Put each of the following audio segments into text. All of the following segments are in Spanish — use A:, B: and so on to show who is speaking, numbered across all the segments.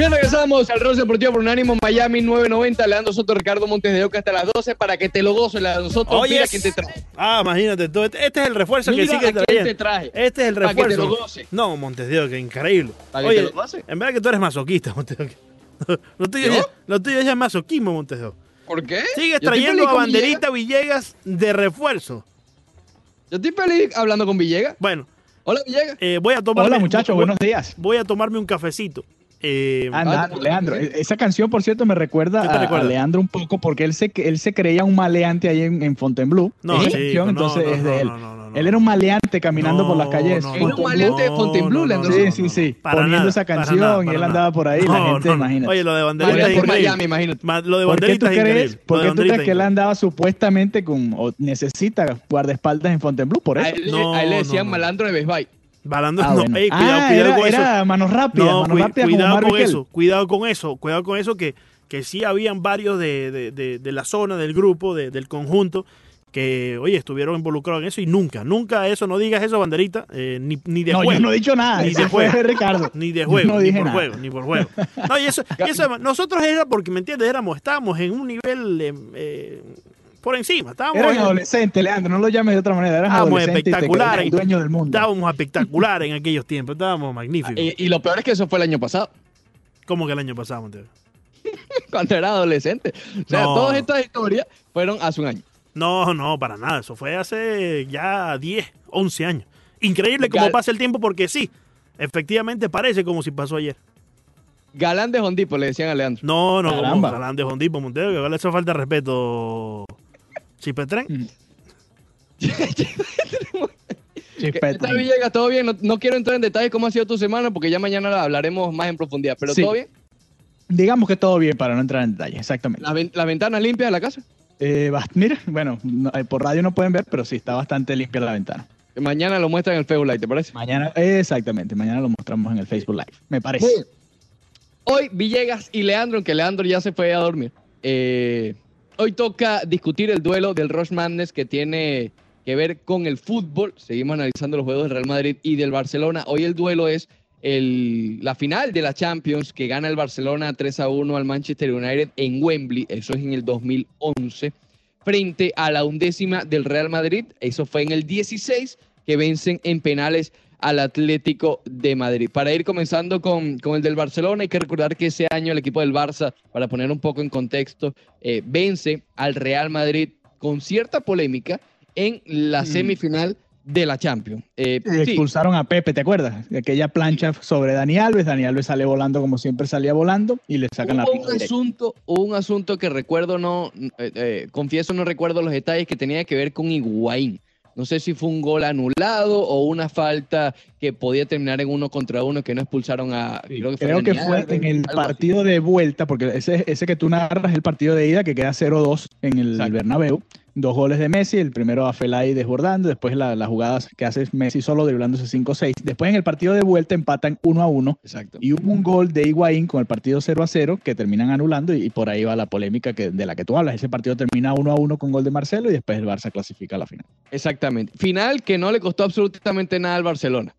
A: Bien, regresamos al Rose Deportivo por Unánimo Miami 990. Leandro Soto, Ricardo Montes de Oca hasta las 12 para que te lo goces. Leandro Soto, mira quién te trae.
B: Ah, imagínate tú. Este este es el refuerzo que
A: a quién
B: trayendo.
A: te traje.
B: Este es el
A: Para que te
B: refuerzo.
A: lo goces.
B: No, Montes de Oca, increíble.
A: Para que
B: Oye,
A: te lo goces.
B: en verdad que tú eres masoquista, Montes de Oca. Lo tuyo,
A: ¿Yo?
B: ya, lo tuyo ya es masoquismo, Montes de Oca.
A: ¿Por qué?
B: Sigues trayendo a Banderita Villegas de refuerzo.
A: Yo estoy feliz hablando con Villegas.
B: Bueno,
A: Hola, Villegas.
B: eh, voy a tomar.
C: Hola muchachos, buenos días.
B: Voy a tomarme un cafecito. Eh,
C: Anda,
A: Ah,
C: Leandro, e- esa canción, por cierto, me recuerda
B: ¿Qué te
C: a,
B: recuerda?
C: a Leandro un poco porque él se, él se creía un maleante ahí en, en Fontainebleau.
B: No,
C: canción,
B: no,
C: entonces
B: no,
C: es de
B: no,
C: él.
B: no, no, no, no.
C: Él era un maleante caminando por las
B: No,
C: calles.
B: no,
A: Era un
B: no,
A: maleante de
B: no,
A: Fontainebleau,
B: no,
A: Leandro.
B: no,
C: Sí,
B: no,
C: sí,
B: no,
C: sí.
B: para
C: Poniendo
B: nada,
C: esa
B: para
C: canción y él
B: nada.
C: andaba por ahí, la
B: No,
C: gente,
B: no, no.
C: imagínate.
B: Oye, lo de banderita es
A: por
B: increíble.
A: Miami, imagínate.
B: Lo de
C: ¿Por qué tú
B: es
C: crees, por qué tú crees que él andaba supuestamente con, o necesita guardaespaldas en Fontainebleau? Por eso.
A: a él le
B: no,
A: decían
B: no.
A: malandro de Best Buy.
B: Balando,
C: Ah,
B: no,
C: bueno.
B: ey, cuidado,
C: Ah,
B: cuidado
C: era,
B: con eso.
C: era manos rápidas,
B: No,
C: manos
B: cui-
C: rápidas como
B: cuidado con eso, cuidado con eso, cuidado con eso que, que sí habían varios de, de- de- de la zona, del grupo, de- del conjunto, que, oye, estuvieron involucrados en eso y nunca, nunca eso, no digas eso, banderita, eh, ni, ni de
C: No,
B: juego.
C: yo no he dicho nada.
B: Ni de
C: fue
B: juego.
C: Ricardo.
B: Ni de juego,
C: no
B: ni
C: dije
B: por
C: nada.
B: juego, ni por juego. No, y eso, y eso, nosotros era porque, ¿me entiendes? Éramos, estábamos en un nivel eh, eh, por encima, estábamos,
C: Eran
B: en-
C: adolescentes, Leandro, no lo llames de otra manera. Eran
B: estábamos
C: y
B: espectaculares,
C: dueño del mundo.
B: estábamos espectaculares en aquellos tiempos, estábamos magníficos.
A: Y, y lo peor es que eso fue el año pasado,
B: como que el año pasado, Montero?
A: cuando era adolescente. O sea,
B: No.
A: todas estas historias fueron hace un año.
B: No, no, para nada. Eso fue hace ya 10, 11 años. Increíble cómo
A: Gal-
B: pasa el tiempo porque sí, efectivamente parece como si pasó ayer.
A: Galán de Hondipo, le decían a Leandro.
B: No, no, galán de Hondipo, Montero, que vale eso falta de respeto. Chipetren.
A: ¿Qué
C: Chispete.
A: tal, Villegas? ¿Todo bien? No, no quiero entrar en detalles cómo ha sido tu semana porque ya mañana hablaremos más en profundidad. ¿Pero
C: Sí.
A: todo bien?
C: Digamos que todo bien para no entrar en detalles, exactamente.
A: ¿Las ven- las ventanas limpias de la casa?
C: Eh, mira, bueno, no- eh, por radio no pueden ver, pero sí está bastante limpia la ventana.
A: Mañana lo muestran en el Facebook Live, ¿te parece?
C: Mañana, exactamente, mañana lo mostramos en el Facebook Live, me parece.
A: Muy bien. Hoy Villegas y Leandro, aunque Leandro ya se fue a dormir, eh, hoy toca discutir el duelo del Rush Madness que tiene que ver con el fútbol. Seguimos analizando los juegos del Real Madrid y del Barcelona. Hoy el duelo es el- la final de la Champions que gana el Barcelona 3 a 1 al Manchester United en Wembley. Eso es en el 2011. Frente a la undécima del Real Madrid. Eso fue en el 16 que vencen en penales al Atlético de Madrid. Para ir comenzando con, con el del Barcelona, hay que recordar que ese año el equipo del Barça, para poner un poco en contexto, eh, vence al Real Madrid con cierta polémica en la
C: Mm.
A: semifinal de la Champions. Eh,
C: Eh,
A: sí,
C: Expulsaron a Pepe, ¿te acuerdas? Aquella plancha sobre Dani Alves. Dani Alves sale volando como siempre salía volando y le sacan la
A: un
C: directa.
A: asunto, un asunto que recuerdo, no, eh, confieso no recuerdo los detalles, que tenía que ver con Higuaín. No sé si fue un gol anulado o una falta que podía terminar en uno contra uno que no expulsaron a.
C: Creo que,
A: Dani
C: fue
A: Alves,
C: en el
A: así.
C: partido de vuelta, porque ese, ese que tú narras es el partido de ida que queda 0-2 en el
A: Exacto.
C: Bernabéu. Dos goles de Messi, el primero a Felay desbordando, después la- las jugadas que hace Messi solo driblándose 5-6. Después en el partido de vuelta empatan 1-1
A: Exacto.
C: y hubo un gol de Higuaín con el partido 0-0 que terminan anulando y, y por ahí va la polémica que, de la que tú hablas. Ese partido termina 1-1 con gol de Marcelo y después el Barça clasifica a la final.
A: Exactamente. Final que no le costó absolutamente nada al Barcelona.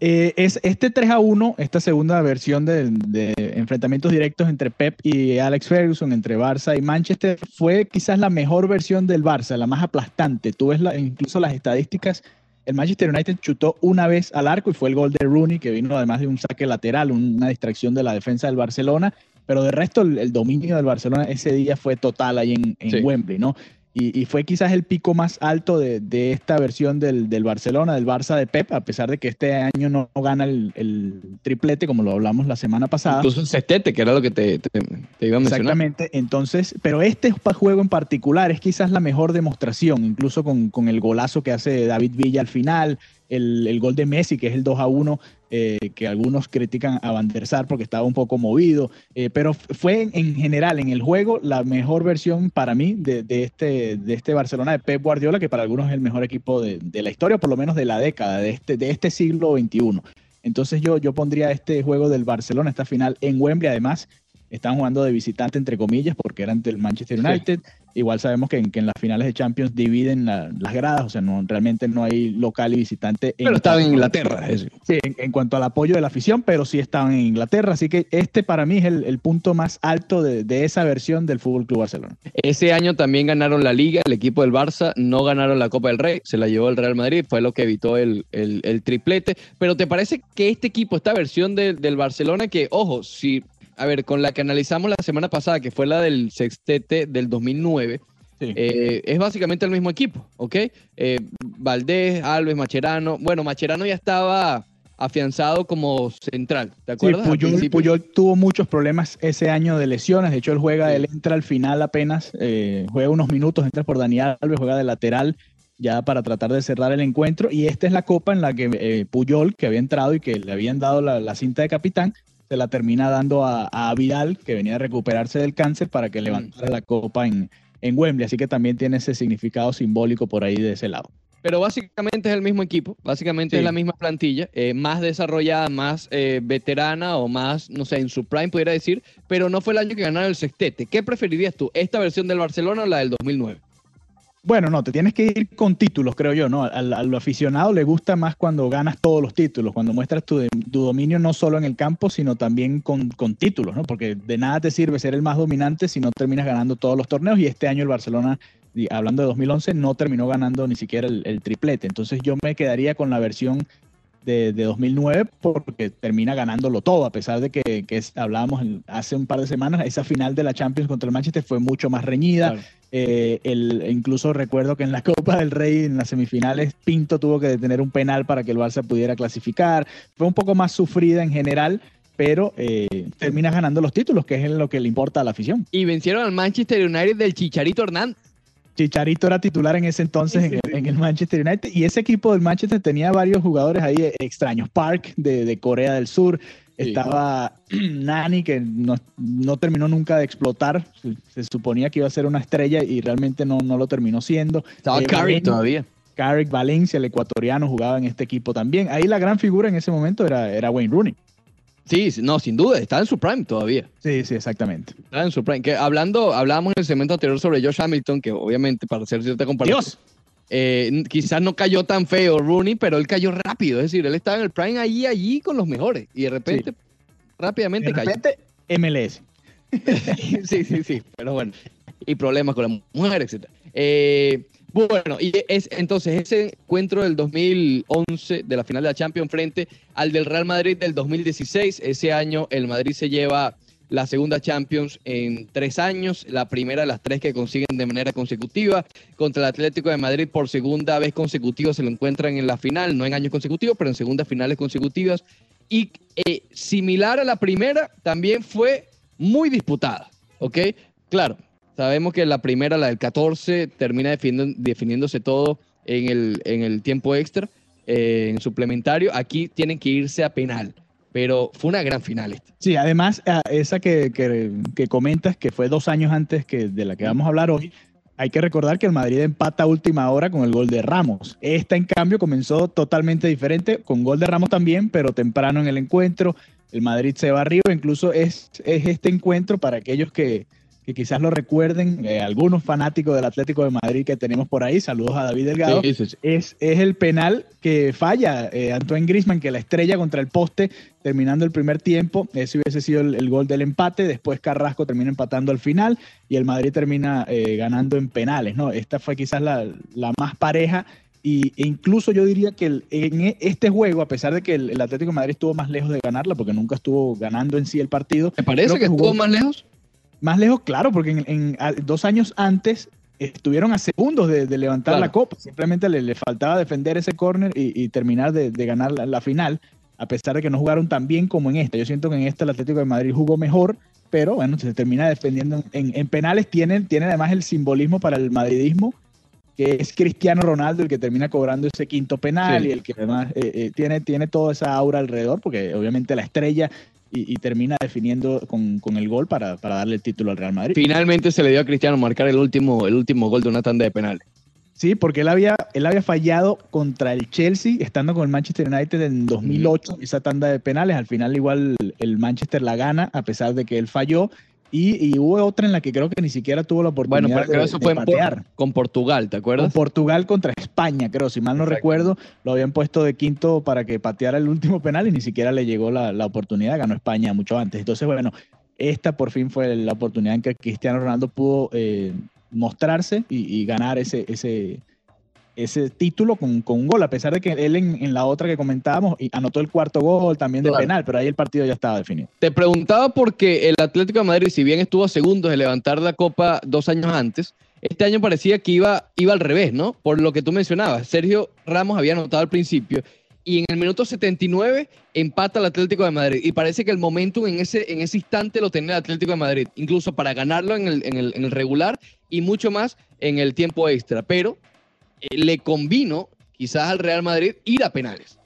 C: Eh, es este 3 a 1, esta segunda versión de, de enfrentamientos directos entre Pep y Alex Ferguson, entre Barça y Manchester, fue quizás la mejor versión del Barça, la más aplastante. Tú ves la- incluso las estadísticas. El Manchester United chutó una vez al arco y fue el gol de Rooney, que vino además de un saque lateral, una distracción de la defensa del Barcelona. Pero de resto, el, el dominio del Barcelona ese día fue total ahí en, en
A: Sí.
C: Wembley, ¿no? Y, y fue quizás el pico más alto de, de esta versión del, del Barcelona, del Barça de Pep, a pesar de que este año no, no gana el, el triplete, como lo hablamos la semana pasada.
A: Incluso el sextete, que era lo que te, te- te iba a mencionar.
C: Exactamente, entonces, pero este juego en particular es quizás la mejor demostración, incluso con, con el golazo que hace David Villa al final, el, el gol de Messi, que es el 2 a 1, eh, que algunos critican a Van der Sar porque estaba un poco movido, eh, pero fue en, en general en el juego la mejor versión para mí de, de este, de este Barcelona de Pep Guardiola, que para algunos es el mejor equipo de, de la historia, por lo menos de la década, de este, de este siglo XXI. Entonces yo, yo pondría este juego del Barcelona, esta final en Wembley, además están jugando de visitante entre comillas porque era ante el Manchester
A: Sí.
C: Igual sabemos que en, que en las finales de Champions dividen la- las gradas, o sea, no, realmente no hay local y visitante.
A: Pero estaba en Inglaterra. es decir.
C: Sí, en, en cuanto al apoyo de la afición, pero sí estaban en Inglaterra, así que este para mí es el, el punto más alto de, de esa versión del Fútbol Club Barcelona.
A: Ese año también ganaron la Liga, el equipo del Barça, no ganaron la Copa del Rey, se la llevó el Real Madrid, fue lo que evitó el, el- el triplete. Pero ¿te parece que este equipo, esta versión de- del Barcelona, que, ojo, si, a ver, con la que analizamos la semana pasada, que fue la del sextete del 2009,
C: Sí.
A: eh, es básicamente el mismo equipo, ¿ok? Eh, Valdés, Alves, Macherano. Bueno, Macherano ya estaba afianzado como central, ¿te
C: Sí,
A: acuerdas? Al
C: Puyol. Puyol tuvo muchos problemas ese año de lesiones. De hecho, él juega,
A: Sí.
C: él entra al final apenas, eh, juega unos minutos, entra por Daniel Alves, juega de lateral ya para tratar de cerrar el encuentro. Y esta es la copa en la que eh, Puyol, que había entrado y que le habían dado la, la cinta de capitán, se la termina dando a, a Vidal, que venía a recuperarse del cáncer, para que levantara la copa en, en Wembley. Así que también tiene ese significado simbólico por ahí de ese lado.
A: Pero básicamente es el mismo equipo, básicamente
C: Sí.
A: es la misma plantilla, eh, más desarrollada, más eh, veterana o más, no sé, en su prime pudiera decir, pero no fue el año que ganaron el sextete. ¿Qué preferirías tú, esta versión del Barcelona o la del 2009?
C: Bueno, no, te tienes que ir con títulos, creo yo, ¿no? Al, al aficionado le gusta más cuando ganas todos los títulos, cuando muestras tu, dominio no solo en el campo, sino también con, títulos, ¿no? Porque de nada te sirve ser el más dominante si no terminas ganando todos los torneos y este año el Barcelona, hablando de 2011, no terminó ganando ni siquiera el triplete. Entonces yo me quedaría con la versión de, de 2009 porque termina ganándolo todo, a pesar de que, que es- hablábamos hace un par de semanas, esa final de la Champions contra el Manchester fue mucho más reñida.
A: Claro.
C: Eh, el, incluso recuerdo que en la Copa del Rey, en las semifinales, Pinto tuvo que detener un penal para que el Barça pudiera clasificar. Fue un poco más sufrida en general, pero eh, terminas ganando los títulos, que es lo que le importa a la afición.
A: Y vencieron al Manchester United del Chicharito Hernández.
C: Chicharito era titular en ese entonces en, el, en el Manchester United y ese equipo del Manchester tenía varios jugadores ahí extraños. Park de, de Corea del Sur,
A: Sí.
C: estaba Nani que no, no terminó nunca de explotar. Se, se suponía que iba a ser una estrella y realmente no, no lo terminó siendo.
A: Estaba
C: Eh,
A: Carrick todavía.
C: Carrick Valencia, el ecuatoriano, jugaba en este equipo también. Ahí la gran figura en ese momento era, era Wayne Rooney.
A: Sí, sí, no, sin duda, estaba en su prime todavía.
C: Sí, sí, exactamente.
A: Estaba en su prime. Que hablando, hablábamos en el segmento anterior sobre Josh Hamilton, que obviamente para hacer cierta comparación.
C: Dios.
A: eh, quizás no cayó tan feo Rooney, pero él cayó rápido. Es decir, él estaba en el prime allí, allí con los mejores. Y de repente, rápidamente
C: De
A: cayó.
C: repente, MLS.
A: sí, sí, sí. Pero bueno. Y problemas con la mujer, etc. Eh, bueno, y es entonces ese encuentro del 2011 de la final de la Champions frente al del Real Madrid del 2016. Ese año el Madrid se lleva la segunda Champions en tres años, la primera de las tres que consiguen de manera consecutiva. Contra el Atlético de Madrid por segunda vez consecutiva se lo encuentran en la final, no en años consecutivos, pero en segundas finales consecutivas. Y eh, similar a la primera, también fue muy disputada, ¿ok? Claro, sabemos que la primera, la del 14, termina definiendo- definiéndose todo en el, tiempo extra, eh, en suplementario. Aquí tienen que irse a penal, pero fue una gran final esta.
C: Sí, además, esa que, comentas, que fue dos años antes que de la que vamos a hablar hoy, hay que recordar que el Madrid empata a última hora con el gol de Ramos. Esta, en cambio, comenzó totalmente diferente, con gol de Ramos también, pero temprano en el encuentro. El Madrid se va arriba, incluso es este encuentro para aquellos que, que quizás lo recuerden, eh, algunos fanáticos del Atlético de Madrid que tenemos por ahí, saludos a David Delgado,
A: Sí, sí, sí.
C: es, es el penal que falla eh, Antoine Grisman, que la estrella contra el poste terminando el primer tiempo. Ese hubiese sido el, el gol del empate. Después Carrasco termina empatando al final y el Madrid termina eh, ganando en penales. ¿no? Esta fue quizás la, la más pareja. Y, e incluso yo diría que el- en e- este juego, a pesar de que el, el Atlético de Madrid estuvo más lejos de ganarla, porque nunca estuvo ganando en sí el partido,
A: ¿Me parece que, estuvo más lejos?
C: Más lejos, claro, porque en, en- a- dos años antes estuvieron a segundos de, de levantar
A: Claro.
C: la copa. Simplemente le, le faltaba defender ese córner y, y terminar de, de ganar la, la final, a pesar de que no jugaron tan bien como en esta. Yo siento que en esta el Atlético de Madrid jugó mejor, pero bueno, se termina defendiendo. En, en penales tienen, tienen además el simbolismo para el madridismo, que es Cristiano Ronaldo el que termina cobrando ese quinto penal
A: Sí.
C: y el que además eh, eh, tiene, tiene toda esa aura alrededor, porque obviamente la estrella y, y termina definiendo con, con el gol para, para darle el título al Real Madrid.
A: Finalmente se le dio a Cristiano marcar el último, el último gol de una tanda de penales.
C: Sí, porque él había, él había fallado contra el Chelsea, estando con el Manchester United en 2008, esa tanda de penales. Al final igual el Manchester la gana, a pesar de que él falló. Y, y hubo otra en la que creo que ni siquiera tuvo la oportunidad
A: Bueno, pero creo
C: de,
A: Por-
C: patear.
A: con Portugal, ¿te
C: Con
A: acuerdas?
C: Portugal contra España, creo, si mal no
A: Exacto.
C: recuerdo, lo habían puesto de quinto para que pateara el último penal y ni siquiera le llegó la, la oportunidad, ganó España mucho antes. Entonces, bueno, esta por fin fue la oportunidad en que Cristiano Ronaldo pudo eh, mostrarse y, y ganar ese, ese, ese título con, con un gol, a pesar de que él en, en la otra que comentábamos anotó el cuarto gol también de
A: Claro.
C: penal, pero ahí el partido ya estaba definido.
A: Te preguntaba porque el Atlético de Madrid, si bien estuvo a segundos de levantar la copa dos años antes, este año parecía que iba, iba al revés, ¿no? Por lo que tú mencionabas. Sergio Ramos había anotado al principio y en el minuto 79 empata el Atlético de Madrid. Y parece que el momentum en ese, en ese instante lo tenía el Atlético de Madrid, incluso para ganarlo en el, en el- en el regular y mucho más en el tiempo extra. Pero le convino quizás al Real Madrid ir a penales.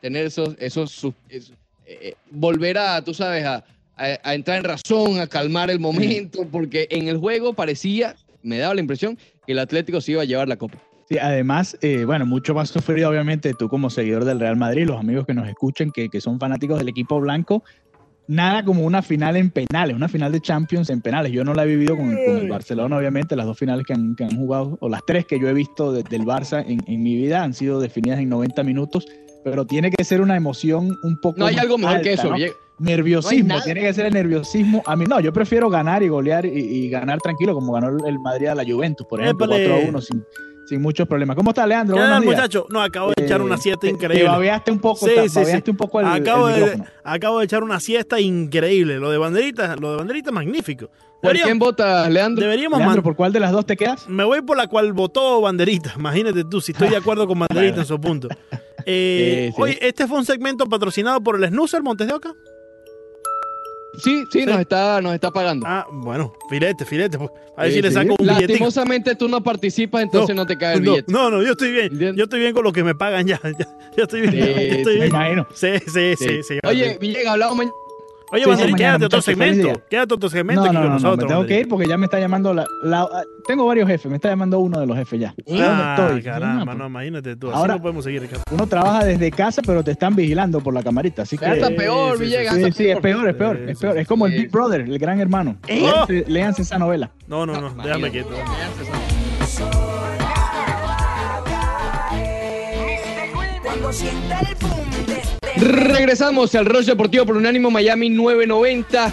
A: Tener esos, esos, eh, eh, volver a, tú sabes, a, a- a entrar en razón, a calmar el momento, porque en el juego parecía, me daba la impresión, que el Atlético se iba a llevar la copa.
C: Sí, además, eh, bueno, mucho más sufrido, obviamente, tú como seguidor del Real Madrid, los amigos que nos escuchen, que, que son fanáticos del equipo blanco, nada como una final en penales, una final de Champions en penales. Yo no la he vivido con, con el Barcelona, obviamente, las dos finales que han, que han jugado, o las tres que yo he visto desde el Barça en, en mi vida, han sido definidas en 90 minutos, pero tiene que ser una emoción un poco
A: No hay
C: más
A: algo mejor que eso.
C: ¿no? Nerviosismo,
A: No
C: tiene que ser el nerviosismo. A mí no, yo prefiero ganar y golear y, y ganar tranquilo, como ganó el- Madrid a la Juventus, por ejemplo,
B: Épale.
C: 4 a 1 sin, sin muchos problemas. ¿Cómo está, Leandro?
B: ¿Qué muchacho? No, acabo de echar una
C: Eh,
B: siesta increíble.
C: Te babeaste un poco,
B: Sí,
C: te
B: sí,
C: babeaste
B: sí.
C: un poco el,
B: acabo,
C: el
B: de, acabo de echar una siesta increíble. Lo de banderita, lo de banderita magnífico.
A: ¿Por
B: Deberíamos-
A: quién vota, Leandro?
B: deberíamos
C: Leandro, ¿por cuál de las dos te quedas?
B: Me voy por la cual votó Banderita. Imagínate tú, si estoy de acuerdo con Banderita en su punto. Eh,
A: Sí, sí.
B: Oye, este fue un segmento patrocinado por el Snoozer Montes de Oca.
A: Sí, sí, Nos, está, nos está pagando.
B: Ah, bueno, filete, filete. pues. A ver
C: Sí,
B: si le
C: sí.
B: saco un billetico.
A: Lastimosamente tú no participas, entonces no, te cae el
B: No,
A: billete.
B: no, no, yo estoy bien.
A: ¿Entiendes?
B: Yo estoy bien con lo que me pagan ya. Ya, ya estoy bien.
A: Sí,
B: ya estoy
A: sí,
C: Me imagino.
B: Sí, sí, sí,
A: Sí.
B: sí.
A: Oye, Villegas, hablamos mañana.
B: Oye,
C: sí, mañana,
B: quédate otro segmento. Quédate otro segmento
C: No,
B: aquí
C: no,
B: con
C: no, no,
B: nosotros.
C: me tengo que ir porque ya me está llamando la, la- tengo varios jefes, me está llamando uno de los jefes ya.
B: Ah,
C: ¿Dónde estoy?
B: caramba,
C: No,
B: no, imagínate tú. Así
C: Ahora-
B: no podemos seguir, Ricardo.
C: Uno trabaja desde casa, pero te están vigilando por la camarita, así que
A: Ya está
B: Sí,
A: peor,
B: sí, sí,
A: Villegas.
C: Sí, sí, es peor, es peor,
B: Sí,
C: es peor.
B: sí,
C: Es como el. Big Brother, el gran hermano.
B: ¿Eh?
C: Léanse esa novela.
B: No, no, no, déjame quieto.
D: Cuando sienta el
A: Regresamos al Roche Deportivo por Unánimo Miami 990.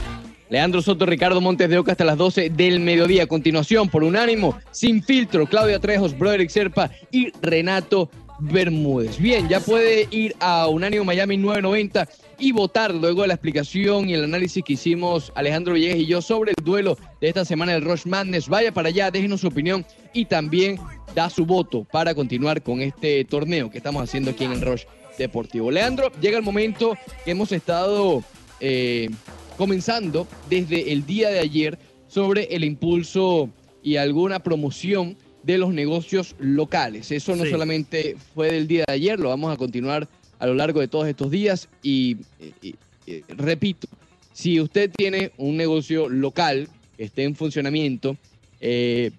A: Leandro Soto, Ricardo Montes de Oca hasta las 12 del mediodía. A continuación, por Unánimo, Sin Filtro, Claudia Trejos, Broderick Serpa y Renato Bermúdez. Bien, ya puede ir a Unánimo Miami 990 y votar luego de la explicación y el análisis que hicimos Alejandro Villegas y yo sobre el duelo de esta semana del Rush Madness. Vaya para allá, déjenos su opinión y también da su voto para continuar con este torneo que estamos haciendo aquí en el Rush Deportivo. Leandro, llega el momento que hemos estado eh, comenzando desde el día de ayer sobre el impulso y alguna promoción de los negocios locales. Eso no
B: Sí.
A: solamente fue del día de ayer, lo vamos a continuar a lo largo de todos estos días y, y- y- repito, si usted tiene un negocio local que esté en funcionamiento, eh,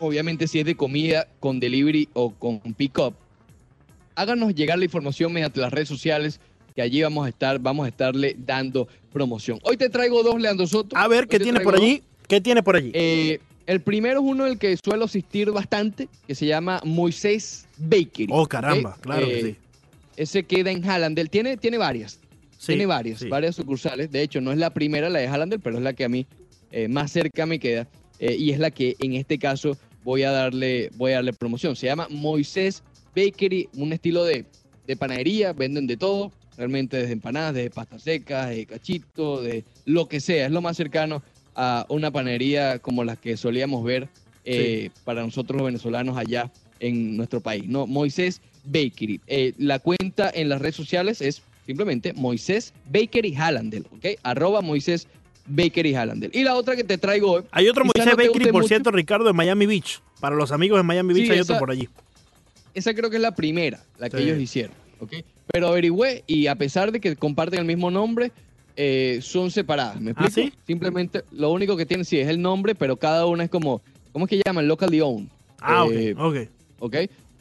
A: obviamente si es de comida con delivery o con pick-up, háganos llegar la información mediante las redes sociales que allí vamos a estar, vamos a estarle dando promoción. Hoy te traigo dos, Leandro Soto.
B: A ver,
A: Hoy
B: ¿qué tiene por
A: dos.
B: allí? ¿Qué tiene por allí?
A: Eh, el primero es uno del que suelo asistir bastante, que se llama Moisés Bakery.
B: oh, caramba, claro
A: Eh,
B: que sí.
A: Ese queda en Hallandel. Tiene, tiene varias.
B: Sí,
A: tiene varias,
B: sí.
A: varias sucursales. De hecho, no es la primera, la de Hallandel, pero es la que a mí eh, más cerca me queda. eh, y es la que en este caso voy a darle, voy a darle promoción. Se llama Moisés Bakery, un estilo de, de panadería, venden de todo, realmente desde empanadas, desde pastas secas, de cachito, de lo que sea. Es lo más cercano a una panadería como las que solíamos ver eh, para nosotros los venezolanos allá en nuestro país. No, Moisés Bakery. Eh, la cuenta en las redes sociales es simplemente Moisés Bakery Hallandel, ¿ok? Arroba Moisés Bakery Hallandel. Y la otra que te traigo hoy,
B: Hay otro Moisés
A: no
B: Bakery, por
A: mucho.
B: cierto, Ricardo, de Miami Beach. Para los amigos de Miami Beach
A: Sí,
B: hay
A: esa-
B: otro por allí.
A: Esa creo que es la primera, la que
B: Sí.
A: ellos hicieron, ¿ok? Pero averigüé y a pesar de que comparten el mismo nombre, eh, son separadas, ¿me
B: ¿Ah,
A: explico?
B: sí?
A: Simplemente lo único que tienen sí es el nombre, pero cada una es como, ¿cómo es que llaman? Locally owned.
B: Ah,
A: Eh,
B: ok, ok.
A: ¿ok?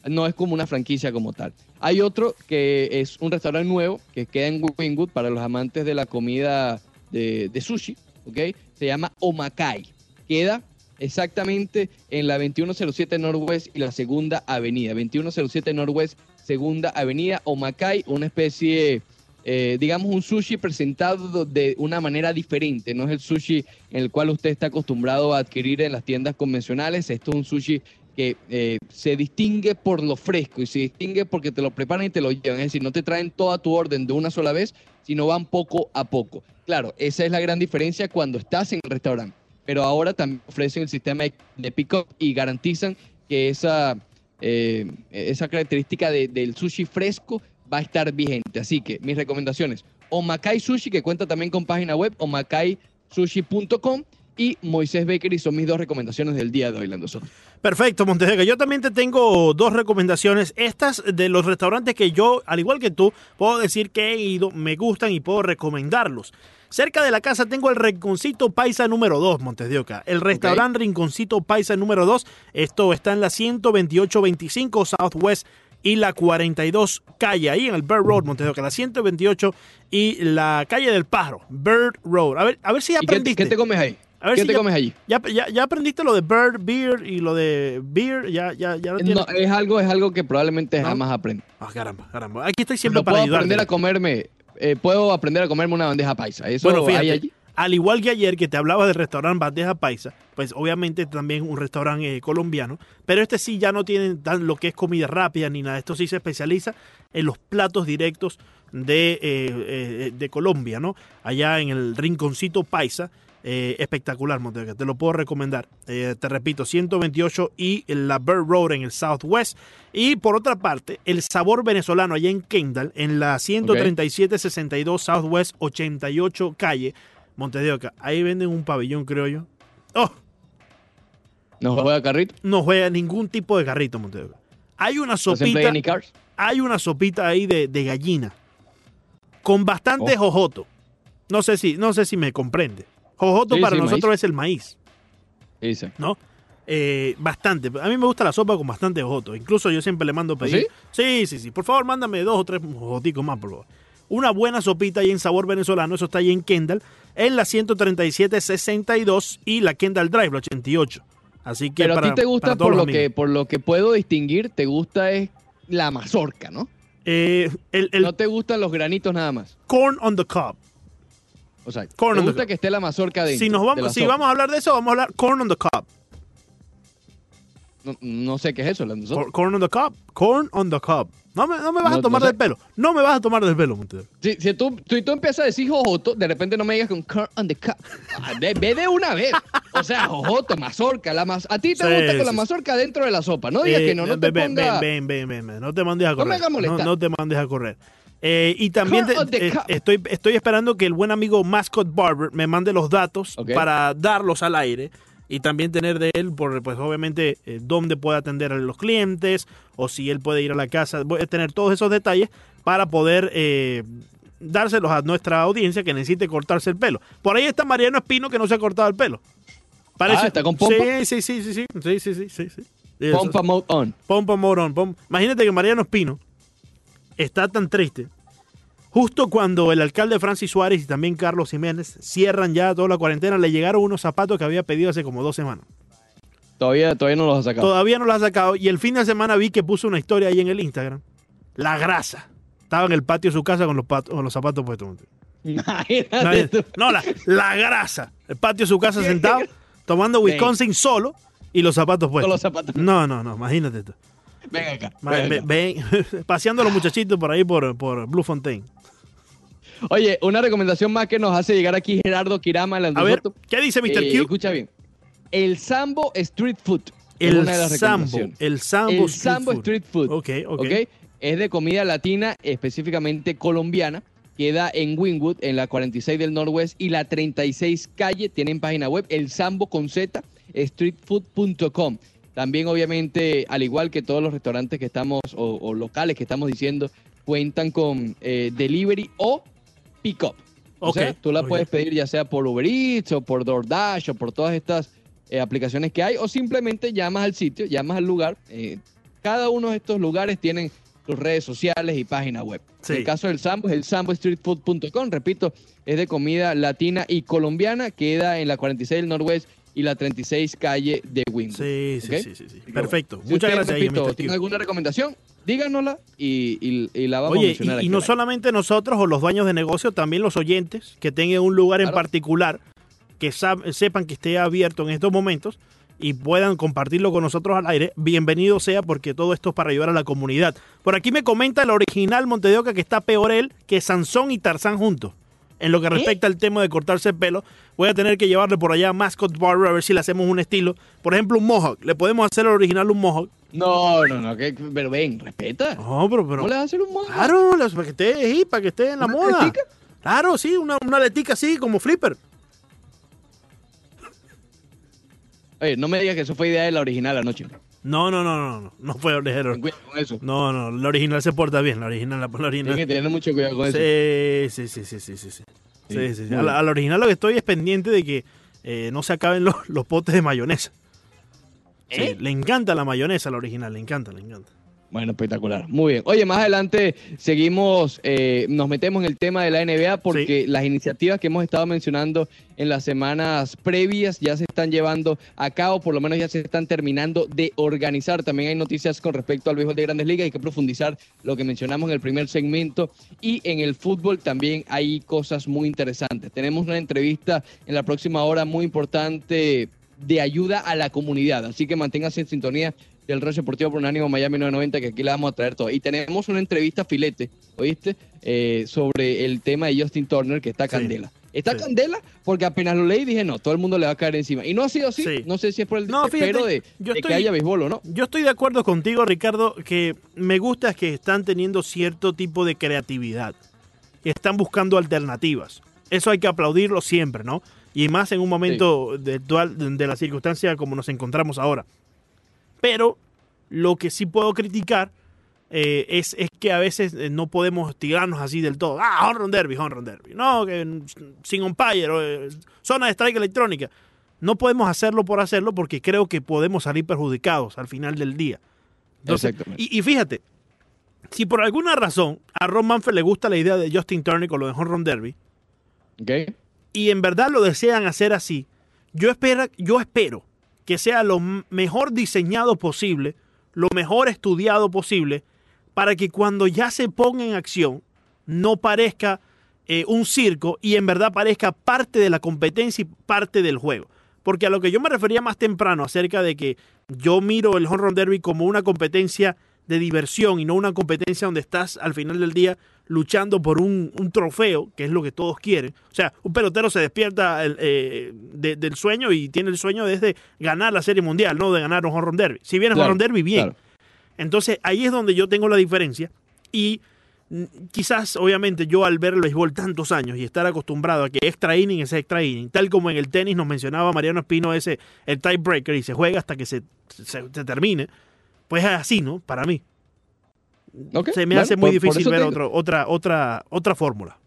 A: No es como una franquicia como tal. Hay otro que es un restaurante nuevo que queda en Wingwood para los amantes de la comida de, de sushi, ¿ok? Se llama Omakai. Queda exactamente en la 2107 Northwest y la Segunda Avenida. 2107 Northwest, Segunda Avenida, Omakai, una especie, eh, digamos, un sushi presentado de una manera diferente. No es el sushi en el cual usted está acostumbrado a adquirir en las tiendas convencionales. Esto es un sushi que eh, se distingue por lo fresco y se distingue porque te lo preparan y te lo llevan. Es decir, no te traen toda tu orden de una sola vez, sino van poco a poco. Claro, esa es la gran diferencia cuando estás en el restaurante. Pero ahora también ofrecen el sistema de- pick-up y garantizan que esa, eh, esa característica de- del sushi fresco va a estar vigente. Así que mis recomendaciones, Omakai Sushi, que cuenta también con página web, omakaisushi.com y Moisés Bakery son mis dos recomendaciones del día de hoy, Lando Soto.
B: Perfecto, Montesega. Yo también te tengo dos recomendaciones. Estas de los restaurantes que yo, al igual que tú, puedo decir que he ido, me gustan y puedo recomendarlos. Cerca de la casa tengo el Rinconcito Paisa número 2, Montes de Oca. El restaurante Rinconcito Paisa número 2. Esto está en la 12825 Southwest y la 42 calle, ahí en el Bird Road, Montes de Oca. La 128 y la calle del Pájaro, Bird Road. A ver, a ver si ya
A: ¿Y qué,
B: aprendiste.
A: qué te comes ahí?
B: A ver
A: ¿Qué
B: si
A: te
B: ya-
A: comes allí?
B: Ya, ya, ya aprendiste lo de Bird Beer y lo de Beer, ya, ya, ya lo tienes.
A: No, es algo, es algo que probablemente
B: ¿No?
A: jamás aprendo.
B: Ah, caramba, caramba. Aquí estoy siempre
A: No
B: para
A: puedo
B: ayudarte.
A: aprender a comerme, eh, puedo aprender a comerme una bandeja paisa. Eso
B: Bueno, fíjate,
A: hay allí.
B: al igual que ayer que te hablaba del restaurante Bandeja Paisa, pues obviamente también un restaurante eh, colombiano, pero este sí ya no tiene tan lo que es comida rápida ni nada. Esto sí se especializa en los platos directos de, eh, eh, de Colombia, ¿no? Allá en el Rinconcito Paisa. Eh, espectacular, Montega, te lo puedo recomendar. Eh, te repito, 128 y la Bird Road en el Southwest. Y por otra parte, el sabor venezolano allá en Kendall, en la 13762 Southwest 88 calle, Montes de Oca. Ahí venden un pabellón, creo yo. Oh,
A: No juega carrito.
B: no juega ningún tipo de carrito, Montes de Oca. Hay una sopita, hay una sopita ahí de, de gallina con bastante
A: Oh.
B: jojoto. No sé si, no sé si me comprende. Jojoto
A: Sí,
B: para
A: sí,
B: nosotros
A: maíz.
B: es el maíz,
A: Dice.
B: ¿no? Eh, bastante. A mí me gusta la sopa con bastante jojoto. Incluso yo siempre le mando pedir. Sí, sí, sí. Por favor, mándame dos o tres jojoticos más, por favor. Una buena sopita ahí en sabor venezolano. Eso está ahí en Kendall. En la 13762 y la Kendall Drive, la 88. Así que
A: Pero
B: para-
A: a ti te gusta por lo que por lo que puedo distinguir, te gusta es la mazorca, ¿no?
B: Eh, el, el
A: No te gustan los granitos nada más.
B: corn on the cob.
A: O sea,
B: Corn the
A: gusta
B: cob.
A: que esté la mazorca dentro.
B: Si nos vamos, si
A: sopa.
B: vamos a hablar de eso, vamos a hablar corn on the cob.
A: No, no sé qué es eso.
B: Cor- Corn on the cob. Corn on the cob. No me, no me vas
A: No-
B: a tomar
A: sé.
B: del pelo. No me vas a tomar del pelo, Montero.
A: Si, si tú, si tú empiezas a decir jojoto, de repente no me digas con corn on the cup. Ah, de- Ve de una vez. O sea, jojoto, mazorca. La maz- a ti te
B: Sí,
A: gusta con
B: sí,
A: la mazorca dentro de la sopa. No digas
B: Eh,
A: que no, no te
B: ven, ven,
A: ponga...
B: ven, ven, ven, ven. No te mandes a
A: No me
B: correr.
A: hagas molestar.
B: no te mandes a correr. Eh, y también te- eh, estoy, estoy esperando que el buen amigo Mascot Barber me mande los datos para darlos al aire y también tener de él, por, pues obviamente, eh, dónde puede atender a los clientes o si él puede ir a la casa. Voy a tener todos esos detalles para poder eh, dárselos a nuestra audiencia que necesite cortarse el pelo. Por ahí está Mariano Espino que no se ha cortado el pelo.
A: Ah, ¿está con pompa?
B: Sí, sí, sí, sí, sí, sí, sí, sí.
A: Pompa mode on.
B: Pompa Morón. pom- Imagínate que Mariano Espino está tan triste. Justo cuando el alcalde Francis Suárez y también Carlos Jiménez cierran ya toda la cuarentena, le llegaron unos zapatos que había pedido hace como dos semanas.
A: Todavía, todavía no los ha sacado.
B: Todavía no los ha sacado y el fin de semana vi que puso una historia ahí en el Instagram. La grasa. Estaba en el patio de su casa con los, con los zapatos puestos. No, la, la grasa. El patio de su casa sentado, tomando Wisconsin solo y los zapatos puestos.
A: Con los zapatos.
B: No, no, no, imagínate tú.
A: Ven acá. Ven
B: paseando a los muchachitos por ahí por, por Blue Fontaine.
A: Oye, una recomendación más que nos hace llegar aquí Gerardo Kirama. Lando
B: A ver. ¿qué dice Mr.
A: Eh,
B: Q?
A: Escucha bien. El Sambo Street Food. es
B: El
A: una de las
B: Sambo.
A: recomendaciones.
B: El Sambo.
A: el Sambo. Street Food.
B: Ok, ok.
A: ¿ok? Es de comida latina, específicamente colombiana. Queda en Wynwood, en la 46 del Northwest y la 36 calle. Tienen página web, el Sambo con Z, streetfood.com. También, obviamente, al igual que todos los restaurantes que estamos, o, o locales que estamos diciendo, cuentan con eh, delivery o pick-up. O sea, tú la puedes pedir ya sea por Uber Eats o por DoorDash o por todas estas eh, aplicaciones que hay, o simplemente llamas al sitio, llamas al lugar. eh, cada uno de estos lugares tienen sus redes sociales y página web.
B: Sí.
A: En el caso del Sambo es el sambostreetfood.com, repito, es de comida latina y colombiana, queda en la 46 del Norwest y la 36 calle de Windsor.
B: Sí, sí, sí, sí, sí. Perfecto.
A: Si
B: Muchas gracias,
A: repito,
B: Mr.
A: ¿tiene
B: Q.
A: alguna recomendación? Díganosla y, y- y la vamos a mencionar
B: y, y
A: aquí
B: no
A: al aire.
B: solamente nosotros o los dueños de negocio, también los oyentes que tengan un lugar en particular que sepan que esté abierto en estos momentos y puedan compartirlo con nosotros al aire, bienvenido sea porque todo esto es para ayudar a la comunidad. Por aquí me comenta el original Montedoca que está peor él que Sansón y Tarzán juntos. En lo que respecta al tema de cortarse el pelo, voy a tener que llevarle por allá a Mascot Barber a ver si le hacemos un estilo. Por ejemplo, un mohawk. Le podemos hacer al original un mohawk.
A: No, no, no, que- pero ven, respeta.
B: No, pero, pero
A: ¿Cómo le vas a hacer un modo?
B: Claro, para que esté ahí, para que esté en la
A: ¿Una
B: moda.
A: aletica?
B: Claro, sí, una, una letica así, como flipper.
A: Oye, no me digas que eso fue idea de la original anoche.
B: No, no, no, no, no, no fue orejero.
A: Ten cuidado con eso.
B: No, no, la original se porta bien, la original, la, la
A: Tienes que
B: original.
A: tener mucho cuidado con eso.
B: Sí, sí, sí, sí, sí, sí, sí.
A: Sí,
B: A la,
A: bien.
B: a la original lo que estoy es pendiente de que eh, no se acaben los, los potes de mayonesa. Sí,
A: ¿Eh?
B: le encanta la mayonesa a la original, le encanta, le encanta.
A: Bueno, espectacular. Muy bien. Oye, más adelante seguimos, eh, nos metemos en el tema de la NBA porque las iniciativas que hemos estado mencionando en las semanas previas ya se están llevando a cabo, por lo menos ya se están terminando de organizar. También hay noticias con respecto al béisbol de grandes ligas, hay que profundizar lo que mencionamos en el primer segmento. Y en el fútbol también hay cosas muy interesantes. Tenemos una entrevista en la próxima hora muy importante de ayuda a la comunidad, así que manténgase en sintonía del Roche Deportivo por Unánimo Miami 990, que aquí le vamos a traer todo. Y tenemos una entrevista filete, ¿oíste? Eh, sobre el tema de Justin Turner, que está
B: Sí.
A: candela. Está
B: Sí.
A: candela porque apenas lo leí dije, no, todo el mundo le va a caer encima. Y no ha sido así.
B: Sí.
A: No sé si es por el
B: No, fíjate,
A: de,
B: yo
A: de
B: estoy-
A: que haya béisbol o no.
B: Yo estoy de acuerdo contigo, Ricardo, que me gusta que están teniendo cierto tipo de creatividad. Están buscando alternativas. Eso hay que aplaudirlo siempre, ¿no? Y más en un momento de, actual- de la circunstancia como nos encontramos ahora. Pero lo que sí puedo criticar eh, es, es que a veces eh, no podemos tirarnos así del todo. Ah, home run derby, home run derby. No, que mm, sin umpire, o, eh, zona de strike electrónica. No podemos hacerlo por hacerlo porque creo que podemos salir perjudicados al final del día. Entonces,
A: Exactamente.
B: y, y fíjate, si por alguna razón a Ron Manfred le gusta la idea de Justin Turner con lo de home run derby, y en verdad lo desean hacer así, yo, espera, yo espero que sea lo mejor diseñado posible, lo mejor estudiado posible, para que cuando ya se ponga en acción no parezca eh, un circo y en verdad parezca parte de la competencia y parte del juego. Porque a lo que yo me refería más temprano acerca de que yo miro el Home Derby como una competencia de diversión y no una competencia donde estás al final del día luchando por un, un trofeo, que es lo que todos quieren. O sea, un pelotero se despierta el, eh, de- del sueño y tiene el sueño desde ganar la Serie Mundial, no de ganar un Home Run Derby. Si viene
A: Claro,
B: Run Derby, bien.
A: claro.
B: Entonces ahí es donde yo tengo la diferencia y mm, quizás obviamente yo al ver el béisbol tantos años y estar acostumbrado a que extra inning es extra inning, tal como en el tenis nos mencionaba Mariano Espino ese el tiebreaker y se juega hasta que se, se- se termine, pues es así, ¿no? Para mí. Se me
A: bueno,
B: hace muy
A: por-
B: difícil
A: eso
B: ver otro- otra, otra, otra fórmula.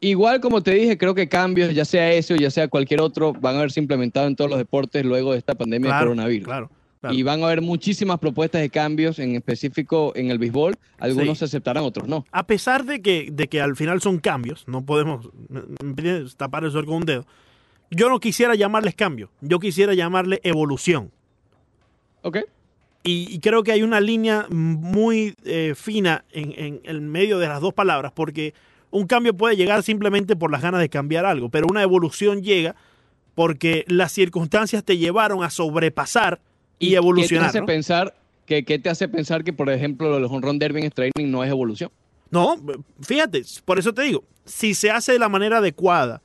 A: Igual como te dije, creo que cambios, ya sea ese o ya sea cualquier otro, van a haberse implementado en todos los deportes luego de esta pandemia de coronavirus.
B: claro, claro.
A: Y van a haber muchísimas propuestas de cambios, en específico en el béisbol. Algunos
B: Sí.
A: se aceptarán, otros no.
B: a pesar de que, de que al final son cambios, no podemos tapar el sol con un dedo, yo no quisiera llamarles cambio, yo quisiera llamarle evolución.
A: ¿Ok?
B: Y, y creo que hay una línea muy eh, fina en, en el medio de las dos palabras, porque un cambio puede llegar simplemente por las ganas de cambiar algo, pero una evolución llega porque las circunstancias te llevaron a sobrepasar y,
A: ¿Qué
B: evolucionar.
A: te hace
B: ¿no?
A: pensar que, qué te hace pensar que, por ejemplo, el home run derby en training no es evolución?
B: No, fíjate, por eso te digo, si se hace de la manera adecuada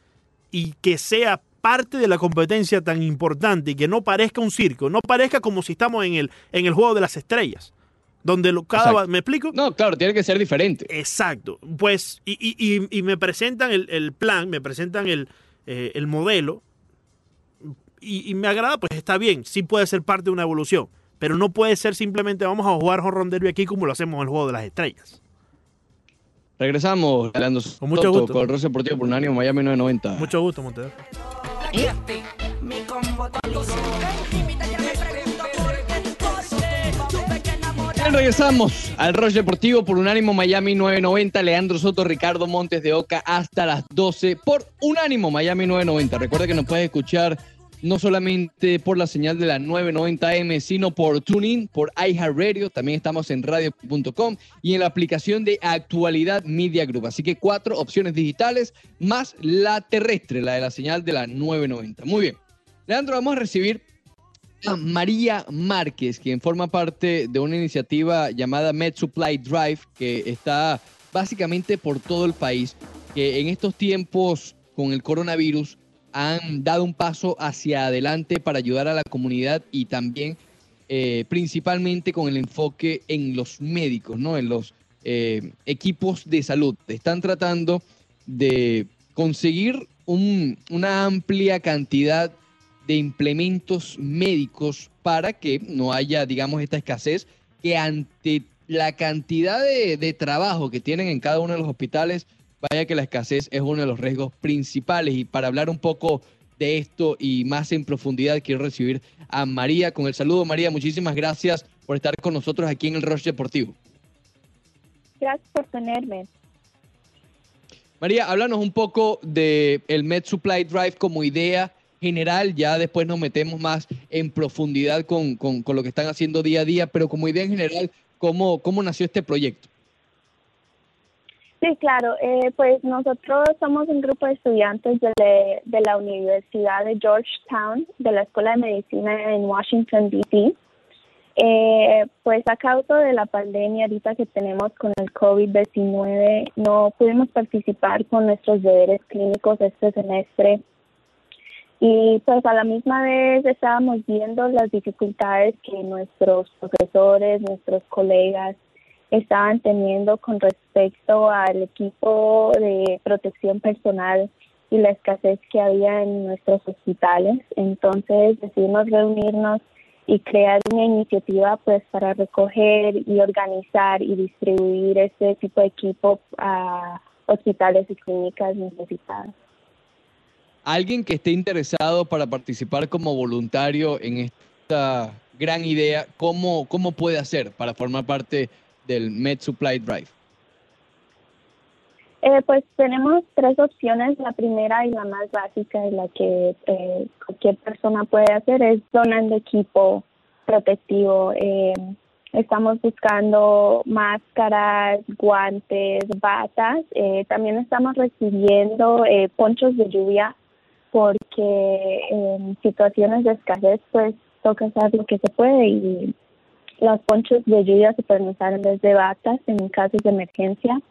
B: y que sea parte de la competencia tan importante y que no parezca un circo, no parezca como si estamos en el, en el juego de las estrellas, donde lo, cada...
A: Exacto.
B: ¿Me explico?
A: No, claro, tiene que ser diferente.
B: Exacto. Pues, y, y- y- y me presentan el, el plan, me presentan el, eh, el modelo, y, me agrada, pues está bien, sí puede ser parte de una evolución, pero no puede ser simplemente vamos a jugar run derby aquí como lo hacemos en el juego de las estrellas.
A: Regresamos, Leandro
B: Con mucho gusto.
A: con el Roce Deportivo por Unánimo Miami 990.
B: Mucho gusto,
A: Bien, regresamos al Rush Deportivo por Unánimo Miami 990. Leandro Soto, Ricardo Montes de Oca hasta las 12 por Unánimo Miami 990. Recuerda que nos puedes escuchar no solamente por la señal de la 990M, sino por TuneIn, por iHeartRadio. También estamos en radio.com y en la aplicación de Actualidad Media Group. Así que cuatro opciones digitales más la terrestre, la de la señal de la 990. Muy bien. Leandro, vamos a recibir a María Márquez, quien forma parte de una iniciativa llamada Med Supply Drive, que está básicamente por todo el país, que en estos tiempos con el coronavirus han dado un paso hacia adelante para ayudar a la comunidad y también eh, principalmente con el enfoque en los médicos, ¿no? en los eh, equipos de salud. Están tratando de conseguir un- una amplia cantidad de implementos médicos para que no haya, digamos, esta escasez que ante la cantidad de, de trabajo que tienen en cada uno de los hospitales, vaya que la escasez es uno de los riesgos principales. Y para hablar un poco de esto y más en profundidad, quiero recibir a María con el saludo. María, muchísimas gracias por estar con nosotros aquí en el Rush Deportivo.
E: Gracias por tenerme.
A: María, háblanos un poco de el Med Supply Drive como idea general, ya después nos metemos más en profundidad con, con- con lo que están haciendo día a día, pero como idea en general, ¿cómo, cómo nació este proyecto?
E: Sí, claro. Eh, pues nosotros somos un grupo de estudiantes de, de la Universidad de Georgetown, de la Escuela de Medicina en Washington, D.C. Eh, pues a causa de la pandemia ahorita que tenemos con el COVID-19, no pudimos participar con nuestros deberes clínicos este semestre. Y pues a la misma vez estábamos viendo las dificultades que nuestros profesores, nuestros colegas estaban teniendo con respecto al equipo de protección personal y la escasez que había en nuestros hospitales. Entonces decidimos reunirnos y crear una iniciativa pues para recoger y organizar y distribuir este tipo de equipo a hospitales y clínicas necesitadas.
A: Alguien que esté interesado para participar como voluntario en esta gran idea, ¿cómo, cómo puede hacer para formar parte del Med Supply Drive?
E: Eh, pues tenemos tres opciones. La primera y la más básica y la que eh, cualquier persona puede hacer es donando equipo protectivo. Eh, estamos buscando máscaras, guantes, batas. Eh, también estamos recibiendo eh, ponchos de lluvia porque en situaciones de escasez pues toca hacer lo que se puede y los ponchos de lluvia se usar en vez de batas en casos de emergencia.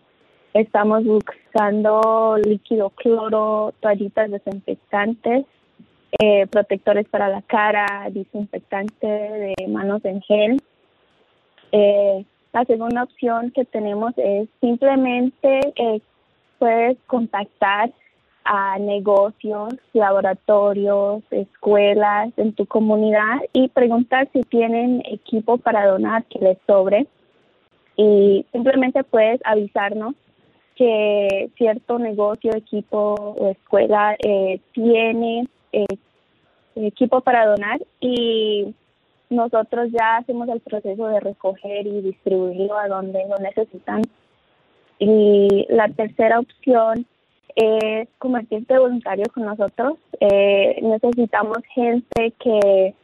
E: Estamos buscando líquido cloro, toallitas desinfectantes, eh, protectores para la cara, desinfectante de manos en gel. Eh, la segunda opción que tenemos es simplemente eh, puedes contactar a negocios, laboratorios, escuelas en tu comunidad y preguntar si tienen equipo para donar que les sobre. Y simplemente puedes avisarnos que cierto negocio, equipo o escuela eh, tiene eh, equipo para donar y nosotros ya hacemos el proceso de recoger y distribuirlo a donde lo necesitan. Y la tercera opción es convertirte voluntario con nosotros. Eh, necesitamos gente que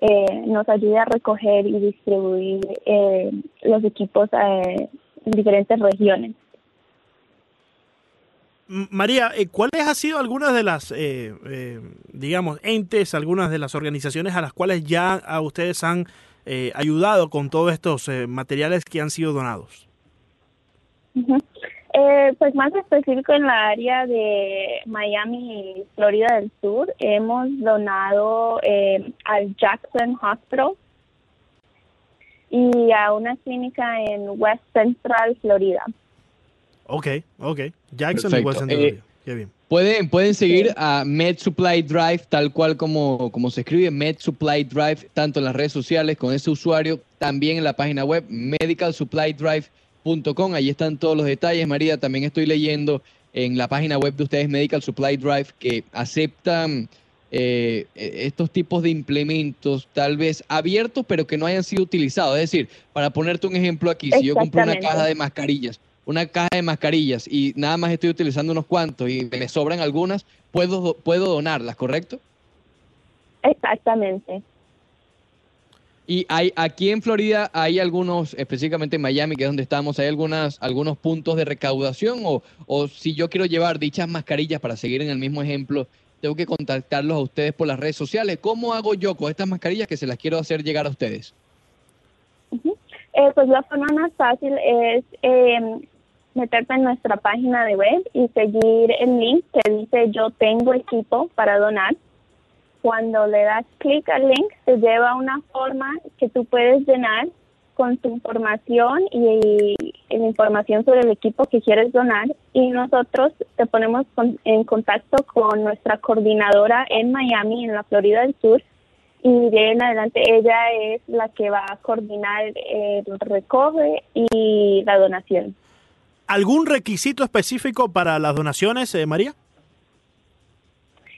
E: eh, nos ayude a recoger y distribuir eh, los equipos eh, en diferentes regiones.
B: María, eh, ¿cuáles han sido algunas de las, eh, eh, digamos, entes, algunas de las organizaciones a las cuales ya a ustedes han eh, ayudado con todos estos eh, materiales que han sido donados?
E: Ujú. Eh, pues más específico en la área de Miami y Florida del Sur, hemos donado eh, al Jackson Hospital y a una clínica en West Central, Florida.
B: Ok, ok. Jackson
A: Perfecto.
B: y West End
A: Eh.
B: Qué bien.
A: Pueden, pueden seguir a Med Supply Drive, tal cual como, como se escribe, Med Supply Drive, tanto en las redes sociales con ese usuario, también en la página web medicalsupply.drive.com. Ahí están todos los detalles. María, también estoy leyendo en la página web de ustedes, Medical Supply Drive, que aceptan eh, eh, estos tipos de implementos tal vez abiertos pero que no hayan sido utilizados. Es decir, para ponerte un ejemplo aquí, si yo compro una caja de mascarillas, una caja de mascarillas y nada más estoy utilizando unos cuantos y me sobran algunas, puedo, do- puedo donarlas, ¿correcto?
E: Exactamente.
A: Y hay, aquí en Florida hay algunos, específicamente en Miami, que es donde estamos, hay algunas, algunos puntos de recaudación o, o si yo quiero llevar dichas mascarillas para seguir en el mismo ejemplo, tengo que contactarlos a ustedes por las redes sociales. ¿Cómo hago yo con estas mascarillas que se las quiero hacer llegar a ustedes?
E: Eh, pues la forma más fácil es eh, meterte en nuestra página de web y seguir el link que dice yo tengo equipo para donar. Cuando le das clic al link, te lleva a una forma que tú puedes llenar con tu información y, la información sobre el equipo que quieres donar y nosotros te ponemos con- en contacto con nuestra coordinadora en Miami, en la Florida del Sur, y de en adelante ella es la que va a coordinar el recoge y la donación.
B: ¿Algún requisito específico para las donaciones, eh, María?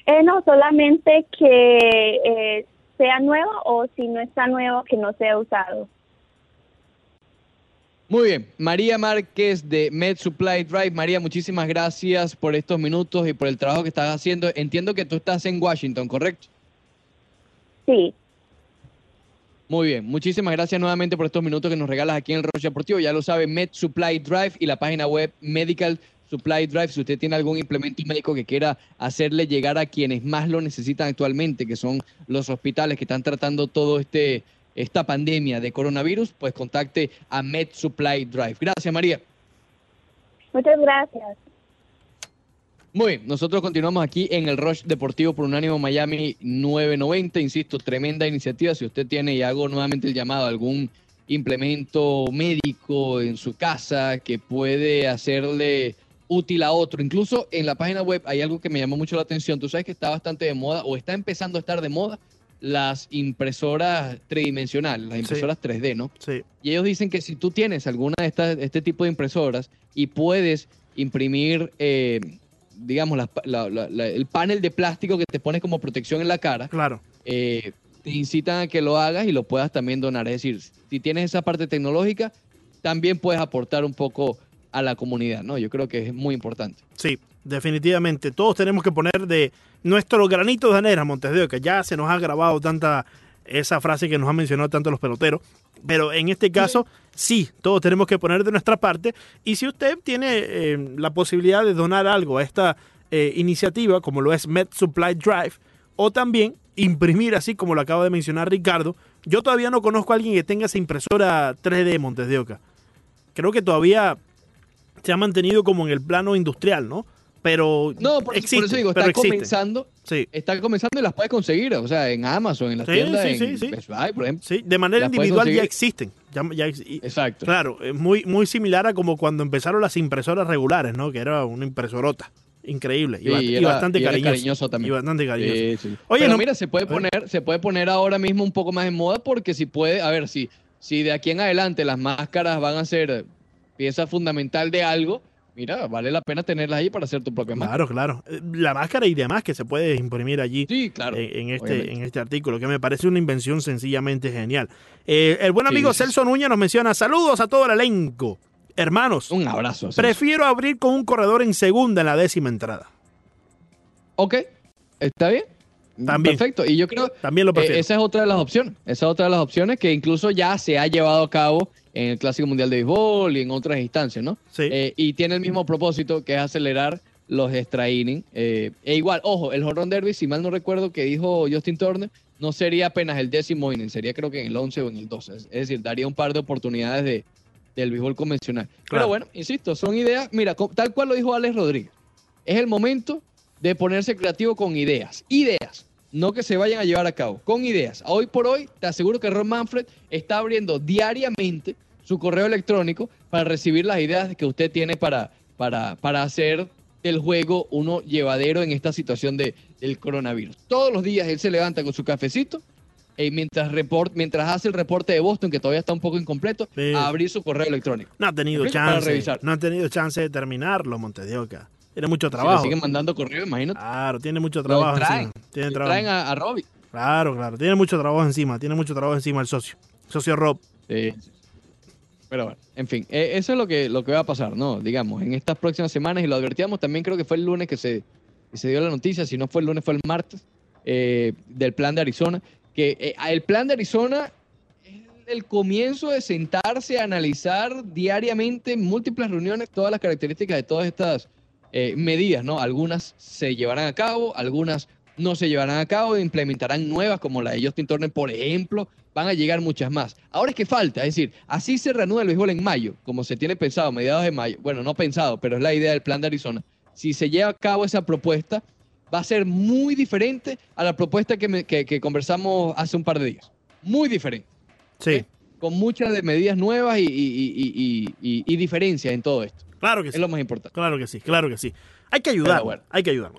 E: Eh, no, solamente que eh, sea nuevo o si no está nuevo, que no sea usado.
A: Muy bien, María Márquez de Med Supply Drive. María, muchísimas gracias por estos minutos y por el trabajo que estás haciendo. Entiendo que tú estás en Washington, ¿correcto?
E: Sí,
A: Muy bien, muchísimas gracias nuevamente por estos minutos que nos regalas aquí en el Roche Deportivo. Ya lo sabe, Med Supply Drive y la página web Medical Supply Drive. Si usted tiene algún implemento médico que quiera hacerle llegar a quienes más lo necesitan actualmente, que son los hospitales que están tratando todo este esta pandemia de coronavirus, pues contacte a Med Supply Drive. Gracias, María.
E: muchas gracias.
A: Muy bien, nosotros continuamos aquí en el Rush Deportivo por Unánimo Miami 990. Insisto, tremenda iniciativa. Si usted tiene, y hago nuevamente el llamado, algún implemento médico en su casa que puede hacerle útil a otro. Incluso en la página web hay algo que me llamó mucho la atención. Tú sabes que está bastante de moda o está empezando a estar de moda las impresoras tridimensionales, las impresoras 3D, ¿no?
B: Sí.
A: Y ellos dicen que si tú tienes alguna de estas, este tipo de impresoras y puedes imprimir, eh, digamos, la- la- la- la- el panel de plástico que te pones como protección en la cara,
B: Claro.
A: eh, te incitan a que lo hagas y lo puedas también donar. Es decir, si tienes esa parte tecnológica, también puedes aportar un poco a la comunidad, ¿no? Yo creo que es muy importante.
B: Sí, definitivamente. Todos tenemos que poner de nuestro granito de arena, Montes de Oca. Ya se nos ha grabado tanta esa frase que nos han mencionado tanto los peloteros. Pero en este caso, sí, todos tenemos que poner de nuestra parte. Y si usted tiene eh, la posibilidad de donar algo a esta eh, iniciativa, como lo es Med Supply Drive, o también imprimir, así como lo acaba de mencionar Ricardo, yo todavía no conozco a alguien que tenga esa impresora 3D Montes de Oca. Creo que todavía se ha mantenido como en el plano industrial, ¿no? Pero
A: No, por,
B: existe,
A: por eso digo, está comenzando,
B: Sí,
A: está comenzando y las puedes conseguir, o sea, en Amazon, en las
B: Sí,
A: tiendas,
B: sí,
A: en
B: sí, sí.
A: Best Buy, por ejemplo.
B: sí, de manera individual ya existen. Ya, ya ex- y-
A: Exacto.
B: claro, es muy, muy similar a como cuando empezaron las impresoras regulares, ¿no? Que era una impresorota. Increíble. Y,
A: Sí,
B: y
A: era-
B: bastante
A: y
B: cariñoso.
A: también.
B: Y bastante cariñoso.
A: Sí, sí.
B: Oye,
A: Pero
B: no-
A: mira, se puede poner, se puede poner ahora mismo un poco más en moda porque si puede, a ver, si, si de aquí en adelante las máscaras van a ser pieza fundamental de algo, mira, vale la pena tenerlas ahí para hacer tu propia máscara.
B: Claro, claro. Eh, La máscara y demás que se puede imprimir allí.
A: Sí, claro.
B: en, en este, en este artículo, que me parece una invención sencillamente genial. Eh, el buen amigo
A: sí,
B: Celso Núñez nos menciona, saludos a todo el elenco. Hermanos,
A: Un abrazo.
B: Prefiero abrir con un corredor en segunda en la décima entrada.
A: Ok, está bien.
B: También.
A: Perfecto. Y yo creo
B: También lo
A: Eh, esa es otra de las opciones. Esa es otra de las opciones que incluso ya se ha llevado a cabo en el Clásico Mundial de Béisbol y en otras instancias, ¿no?
B: Sí.
A: Eh, y tiene el mismo propósito que es acelerar los extra innings. Eh, e igual, ojo, el Run Derby, si mal no recuerdo que dijo Justin Turner, no sería apenas el décimo inning, sería creo que en el 11 o en el 12. Es, decir, daría un par de oportunidades de, del béisbol convencional.
B: Claro.
A: Pero bueno, insisto, son ideas. Mira, tal cual lo dijo Alex Rodríguez. Es el momento de ponerse creativo con ideas. Ideas. No que se vayan a llevar a cabo, con ideas. Hoy por hoy, te aseguro que Ron Manfred está abriendo diariamente su correo electrónico para recibir las ideas que usted tiene para, para, para hacer del juego uno llevadero en esta situación de, del coronavirus. Todos los días él se levanta con su cafecito y mientras, report, mientras hace el reporte de Boston, que todavía está un poco incompleto,
B: Sí.
A: a abrir su correo electrónico.
B: No ha tenido chance. No ha tenido chance de terminarlo, Montes de Oca. Tiene mucho
A: Si
B: trabajo.
A: siguen mandando correo, imagínate.
B: Claro, tiene mucho trabajo
A: traen.
B: encima. Tiene trabajo.
A: traen a, a Robbie.
B: Claro, claro. Tiene mucho trabajo encima. Tiene mucho trabajo encima el socio. Socio Rob.
A: Sí. Pero bueno, en fin, eh, eso es lo que, lo que va a pasar, ¿no? Digamos, en estas próximas semanas, y lo advertíamos también, creo que fue el lunes que se, se dio la noticia, si no fue el lunes, fue el martes, eh, del plan de Arizona, que eh, el plan de Arizona es el comienzo de sentarse a analizar diariamente en múltiples reuniones todas las características de todas estas medidas, ¿no? Algunas se llevarán a cabo, algunas no se llevarán a cabo, implementarán nuevas como la de Justin Turner, por ejemplo, van a llegar muchas más. Ahora es que falta, es decir, así se reanuda el béisbol en mayo, como se tiene pensado, mediados de mayo. Bueno, no pensado, pero es la idea del plan de Arizona. Si se lleva a cabo esa propuesta, va a ser muy diferente a la propuesta que, me- que- que conversamos hace un par de días. Muy diferente,
B: Sí,
A: ¿ok? con muchas de medidas nuevas y, y- y- y- y- y diferencias en todo esto.
B: claro que
A: Es
B: sí.
A: lo más importante.
B: Claro que sí, claro que sí. Hay que ayudar.
A: Bueno.
B: Hay que ayudar.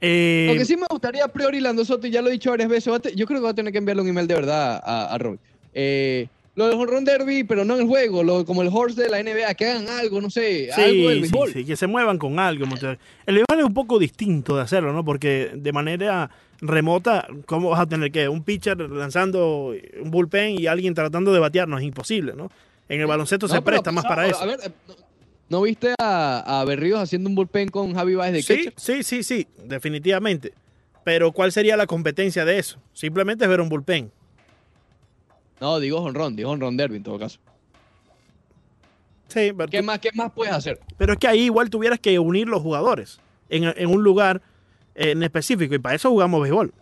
B: Eh,
A: Lo que sí me gustaría a priori, Lando Soto, y ya lo he dicho varias veces, va yo creo que voy a tener que enviarle un email de verdad a, a Robbie. Eh, lo del Home Run Derby, pero no en el juego, lo, como el horse de la NBA, que hagan algo, no sé, algo del
B: Sí, sí,
A: béisbol.
B: sí, que se muevan con algo. El béisbol es un poco distinto de hacerlo, ¿no? Porque de manera remota, ¿cómo vas a tener que un pitcher lanzando un bullpen y alguien tratando de batear? No es imposible, ¿no? En el baloncesto
A: No,
B: se presta más para eso.
A: A ver, eh, ¿no, ¿no viste a, a Berríos haciendo un bullpen con Javi Baez de
B: Sí, sí, sí, sí, definitivamente. Pero ¿cuál sería la competencia de eso? Simplemente es ver un bullpen.
A: No, digo honrón, digo honrón derby en todo caso.
B: Sí, pero,
A: ¿Qué
B: tú-
A: más, ¿Qué más puedes hacer?
B: pero es que ahí igual tuvieras que unir los jugadores en, en un lugar eh, en específico y para eso jugamos béisbol.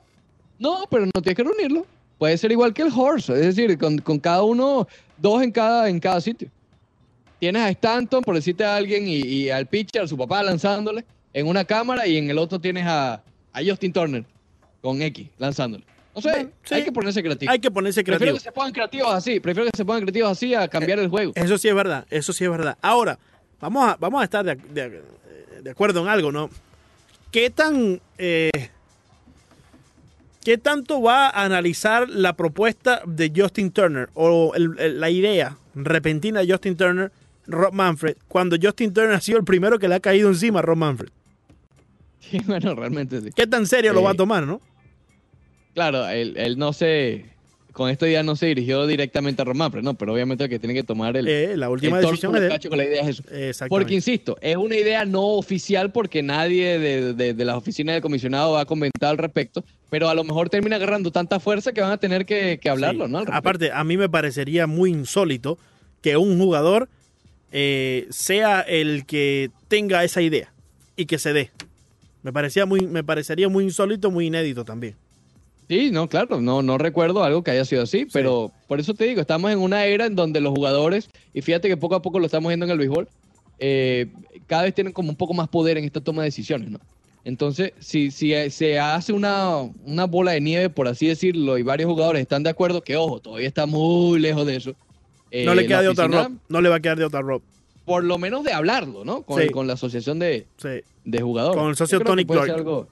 A: No, pero no tienes que reunirlo. Puede ser igual que el horse, es decir, con, con cada uno, dos en cada, en cada sitio. Tienes a Stanton, por decirte a alguien, y, y al pitcher, a su papá lanzándole en una cámara, y en el otro tienes a, a Justin Turner con X lanzándole. No sé,
B: Bueno, sí.
A: hay que ponerse creativo.
B: Hay que ponerse
A: Prefiero
B: creativo.
A: que se pongan creativos así, prefiero que se pongan creativos así a cambiar el juego.
B: Eso sí es verdad, eso sí es verdad. Ahora, vamos a, vamos a estar de, de- de acuerdo en algo, ¿no? ¿Qué tan... eh, ¿Qué tanto va a analizar la propuesta de Justin Turner o el- el- la idea repentina de Justin Turner, Rob Manfred, cuando Justin Turner ha sido el primero que le ha caído encima a Rob Manfred?
A: Sí, bueno, realmente sí.
B: ¿Qué tan serio lo
A: Eh,
B: va a tomar, no?
A: Claro, él, él no se... Con esto ya no se dirigió directamente a Román, pero no, pero obviamente el que tiene que tomar el,
B: Eh, la última
A: el
B: decisión es de
A: con la idea es eso. Porque, insisto, es una idea no oficial porque nadie de, de, de las oficinas del comisionado ha comentado al respecto, pero a lo mejor termina agarrando tanta fuerza que van a tener que, que hablarlo,
B: Sí.
A: ¿no?
B: Aparte, a mí me parecería muy insólito que un jugador eh, sea el que tenga esa idea y que se dé. Me, parecía muy, me parecería muy insólito, muy inédito también.
A: Sí, no, claro, no, no recuerdo algo que haya sido así, pero por eso te digo, estamos en una era en donde los jugadores, y fíjate que poco a poco lo estamos viendo en el béisbol, eh, cada vez tienen como un poco más poder en esta toma de decisiones, ¿no? Entonces, si, si eh, se hace una, una bola de nieve, por así decirlo, y varios jugadores están de acuerdo, que ojo, todavía está muy lejos de eso. Eh,
B: no le
A: la
B: queda de otra Rob. No le va a quedar de otra Rob.
A: Por lo menos de hablarlo, ¿no? Con,
B: Sí.
A: con la asociación de,
B: Sí.
A: de jugadores.
B: Con el socio Tony Clark.
A: algo-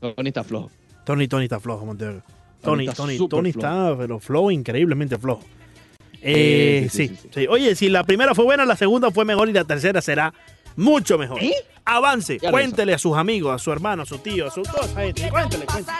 A: Tony está flojo.
B: Tony, Tony está flojo, Montero. Tony,
A: Tony está
B: Tony,
A: súper
B: Tony
A: flojo.
B: está, pero flojo, increíblemente flojo. Eh,
A: Sí,
B: sí,
A: sí, sí,
B: sí. Oye, si la primera fue buena, la segunda fue mejor y la tercera será mucho mejor. Avance,
A: ¿Eh? Lo
B: cuéntele a sus amigos, a su hermano, a su tío, a su gente. Cuéntele, cuéntele.